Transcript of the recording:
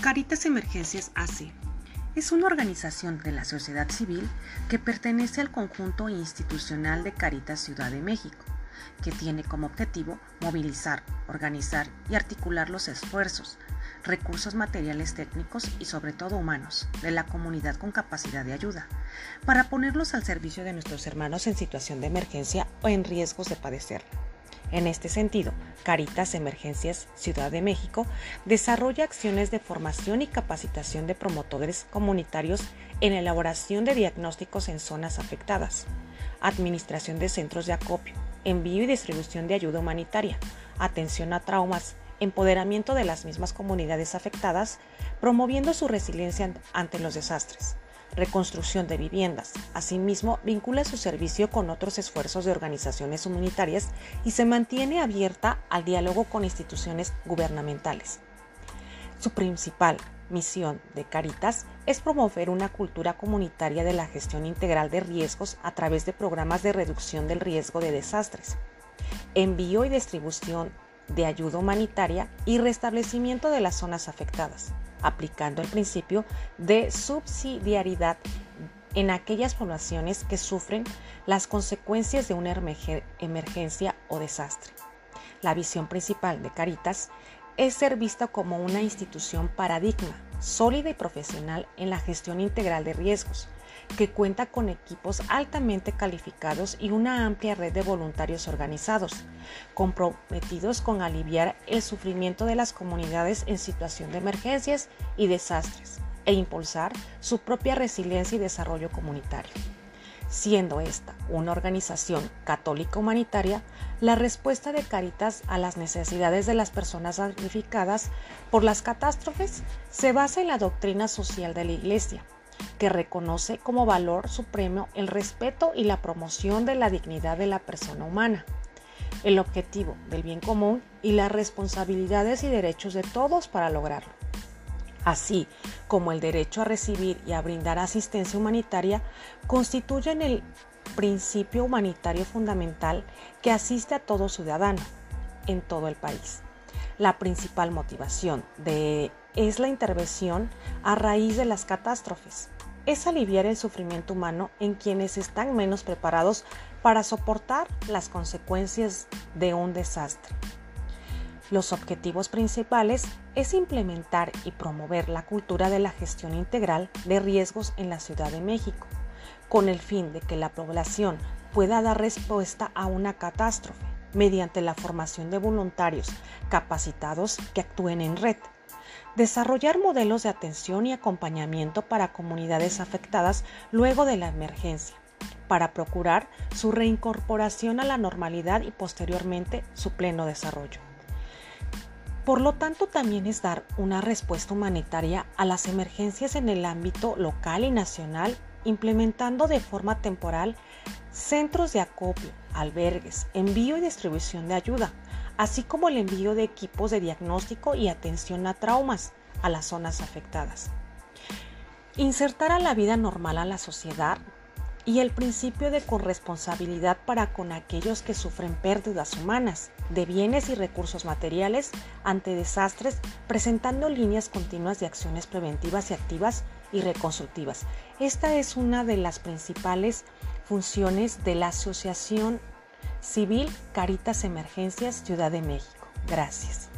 Caritas Emergencias AC es una organización de la sociedad civil que pertenece al conjunto institucional de Caritas Ciudad de México, que tiene como objetivo movilizar, organizar y articular los esfuerzos, recursos materiales técnicos y sobre todo humanos de la comunidad con capacidad de ayuda, para ponerlos al servicio de nuestros hermanos en situación de emergencia o en riesgos de padecer. En este sentido, Caritas Emergencias Ciudad de México desarrolla acciones de formación y capacitación de promotores comunitarios en elaboración de diagnósticos en zonas afectadas, administración de centros de acopio, envío y distribución de ayuda humanitaria, atención a traumas, empoderamiento de las mismas comunidades afectadas, promoviendo su resiliencia ante los desastres, reconstrucción de viviendas. Asimismo, vincula su servicio con otros esfuerzos de organizaciones humanitarias y se mantiene abierta al diálogo con instituciones gubernamentales. Su principal misión de Caritas es promover una cultura comunitaria de la gestión integral de riesgos a través de programas de reducción del riesgo de desastres, envío y distribución de ayuda humanitaria y restablecimiento de las zonas afectadas, aplicando el principio de subsidiariedad en aquellas poblaciones que sufren las consecuencias de una emergencia o desastre. La visión principal de Caritas es ser vista como una institución paradigma, sólida y profesional en la gestión integral de riesgos, que cuenta con equipos altamente calificados y una amplia red de voluntarios organizados, comprometidos con aliviar el sufrimiento de las comunidades en situación de emergencias y desastres e impulsar su propia resiliencia y desarrollo comunitario. Siendo esta una organización católica humanitaria, la respuesta de Caritas a las necesidades de las personas damnificadas por las catástrofes se basa en la doctrina social de la Iglesia, que reconoce como valor supremo el respeto y la promoción de la dignidad de la persona humana, el objetivo del bien común y las responsabilidades y derechos de todos para lograrlo. Así como el derecho a recibir y a brindar asistencia humanitaria constituyen el principio humanitario fundamental que asiste a todo ciudadano en todo el país. La principal motivación de es la intervención a raíz de las catástrofes. Es aliviar el sufrimiento humano en quienes están menos preparados para soportar las consecuencias de un desastre. Los objetivos principales es implementar y promover la cultura de la gestión integral de riesgos en la Ciudad de México, con el fin de que la población pueda dar respuesta a una catástrofe mediante la formación de voluntarios capacitados que actúen en red Desarrollar modelos de atención y acompañamiento para comunidades afectadas luego de la emergencia, para procurar su reincorporación a la normalidad y posteriormente su pleno desarrollo. Por lo tanto, también es dar una respuesta humanitaria a las emergencias en el ámbito local y nacional, implementando de forma temporal centros de acopio, albergues, envío y distribución de ayuda, así como el envío de equipos de diagnóstico y atención a traumas a las zonas afectadas. Insertar a la vida normal a la sociedad y el principio de corresponsabilidad para con aquellos que sufren pérdidas humanas de bienes y recursos materiales ante desastres, presentando líneas continuas de acciones preventivas y activas y reconstructivas. Esta es una de las principales funciones de la Asociación Civil Caritas Emergencias Ciudad de México. Gracias.